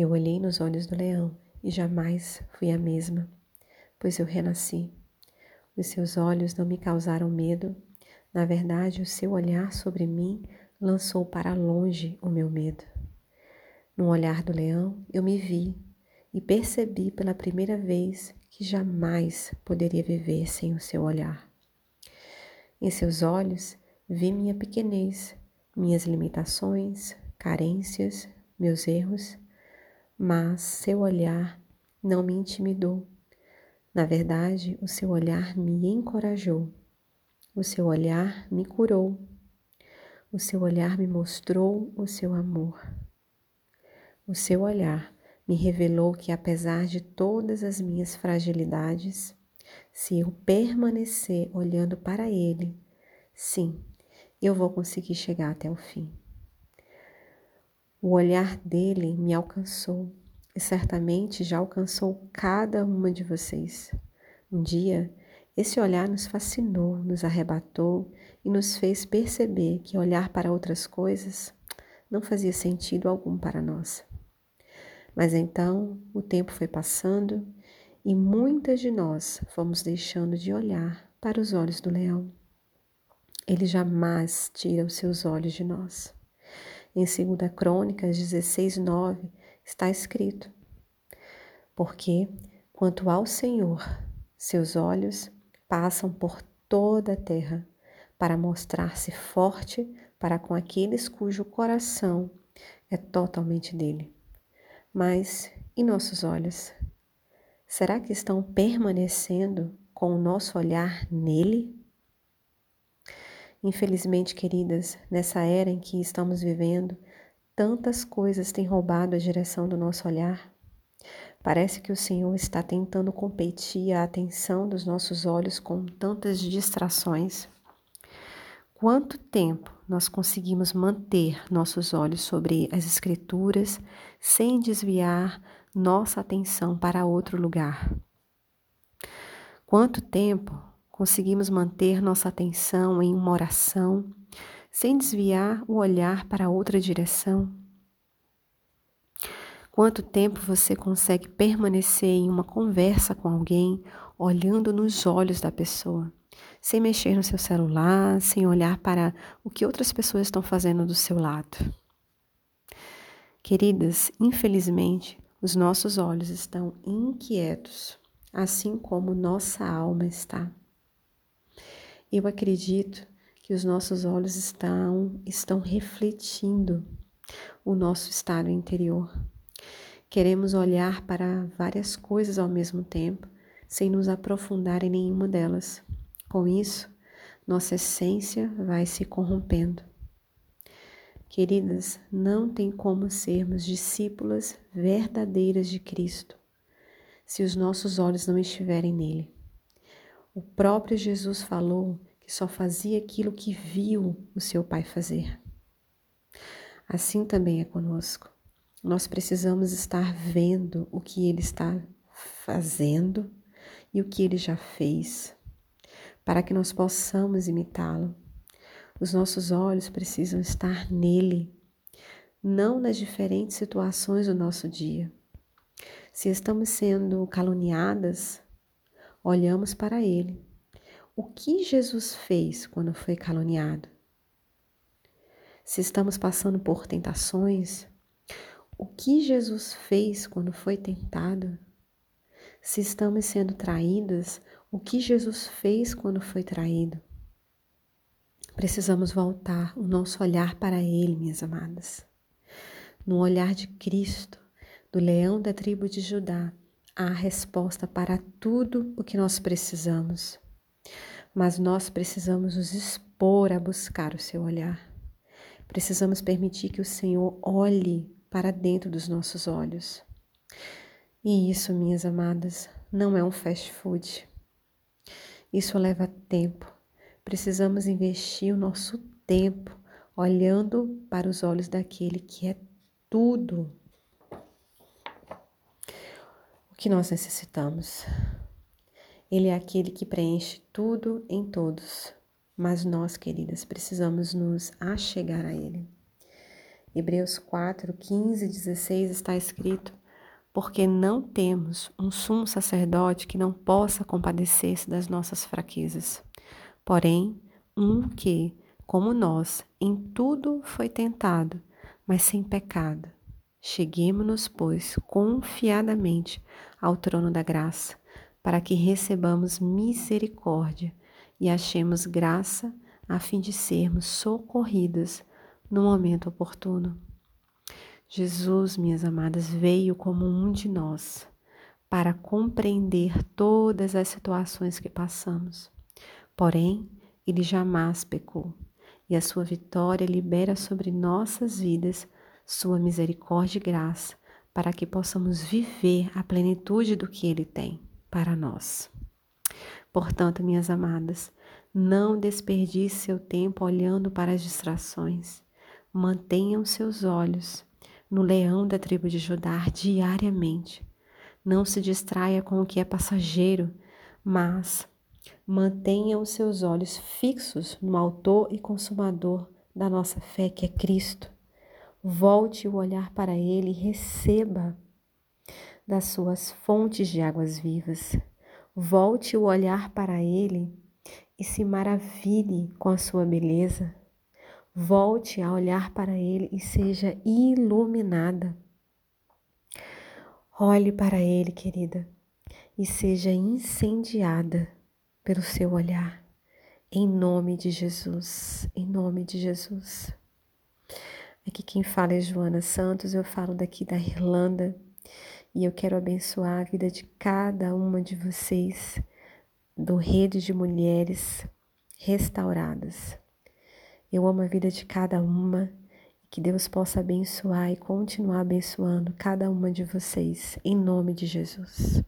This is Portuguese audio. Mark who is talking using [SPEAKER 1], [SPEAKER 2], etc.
[SPEAKER 1] Eu olhei nos olhos do leão e jamais fui a mesma, pois eu renasci. Os seus olhos não me causaram medo, na verdade, o seu olhar sobre mim lançou para longe o meu medo. No olhar do leão, eu me vi e percebi pela primeira vez que jamais poderia viver sem o seu olhar. Em seus olhos, vi minha pequenez, minhas limitações, carências, meus erros, mas seu olhar não me intimidou. Na verdade, o seu olhar me encorajou. O seu olhar me curou. O seu olhar me mostrou o seu amor. O seu olhar me revelou que, apesar de todas as minhas fragilidades, se eu permanecer olhando para Ele, sim, eu vou conseguir chegar até o fim. O olhar dele me alcançou e certamente já alcançou cada uma de vocês. Um dia, esse olhar nos fascinou, nos arrebatou e nos fez perceber que olhar para outras coisas não fazia sentido algum para nós. Mas então o tempo foi passando e muitas de nós fomos deixando de olhar para os olhos do leão. Ele jamais tira os seus olhos de nós. Em 2 Crônicas 16, 9 está escrito: Porque, quanto ao Senhor, seus olhos passam por toda a terra para mostrar-se forte para com aqueles cujo coração é totalmente dele. Mas e nossos olhos? Será que estão permanecendo com o nosso olhar nele? Infelizmente, queridas, nessa era em que estamos vivendo, tantas coisas têm roubado a direção do nosso olhar. Parece que o Senhor está tentando competir a atenção dos nossos olhos com tantas distrações. Quanto tempo nós conseguimos manter nossos olhos sobre as Escrituras sem desviar nossa atenção para outro lugar? Quanto tempo conseguimos manter nossa atenção em uma oração sem desviar o olhar para outra direção? Quanto tempo você consegue permanecer em uma conversa com alguém olhando nos olhos da pessoa? sem mexer no seu celular, sem olhar para o que outras pessoas estão fazendo do seu lado. Queridas, infelizmente, os nossos olhos estão inquietos, assim como nossa alma está. Eu acredito que os nossos olhos estão, estão refletindo o nosso estado interior. Queremos olhar para várias coisas ao mesmo tempo, sem nos aprofundar em nenhuma delas. Com isso, nossa essência vai se corrompendo. Queridas, não tem como sermos discípulas verdadeiras de Cristo se os nossos olhos não estiverem nele. O próprio Jesus falou que só fazia aquilo que viu o seu Pai fazer. Assim também é conosco. Nós precisamos estar vendo o que ele está fazendo e o que ele já fez para que nós possamos imitá-lo. Os nossos olhos precisam estar nele, não nas diferentes situações do nosso dia. Se estamos sendo caluniadas, olhamos para ele. O que Jesus fez quando foi caluniado? Se estamos passando por tentações, o que Jesus fez quando foi tentado? Se estamos sendo traídas, o que Jesus fez quando foi traído. Precisamos voltar o nosso olhar para Ele, minhas amadas. No olhar de Cristo, do leão da tribo de Judá, a resposta para tudo o que nós precisamos. Mas nós precisamos nos expor a buscar o seu olhar. Precisamos permitir que o Senhor olhe para dentro dos nossos olhos. E isso, minhas amadas, não é um fast food. Isso leva tempo. Precisamos investir o nosso tempo olhando para os olhos daquele que é tudo que nós necessitamos. Ele é aquele que preenche tudo em todos, mas nós, queridas, precisamos nos achegar a Ele. Hebreus 4, 15 e 16 está escrito: Porque não temos um sumo sacerdote que não possa compadecer-se das nossas fraquezas, porém, um que, como nós, em tudo foi tentado, mas sem pecado. Cheguemos-nos, pois, confiadamente ao trono da graça, para que recebamos misericórdia e achemos graça a fim de sermos socorridas no momento oportuno. Jesus, minhas amadas, veio como um de nós para compreender todas as situações que passamos. Porém, ele jamais pecou e a sua vitória libera sobre nossas vidas sua misericórdia e graça para que possamos viver a plenitude do que ele tem para nós. Portanto, minhas amadas, não desperdice seu tempo olhando para as distrações. Mantenham seus olhos no leão da tribo de Judá diariamente. Não se distraia com o que é passageiro, mas mantenha os seus olhos fixos no autor e consumador da nossa fé, que é Cristo. Volte o olhar para Ele e receba das suas fontes de águas vivas. Volte o olhar para Ele e se maravilhe com a sua beleza. Volte a olhar para Ele e seja iluminada. Olhe para Ele, querida, e seja incendiada pelo seu olhar. Em nome de Jesus, em nome de Jesus. Aqui quem fala é Joana Santos, eu falo daqui da Irlanda e eu quero abençoar a vida de cada uma de vocês do Rede de Mulheres Restauradas. Eu amo a vida de cada uma e que Deus possa abençoar e continuar abençoando cada uma de vocês, em nome de Jesus.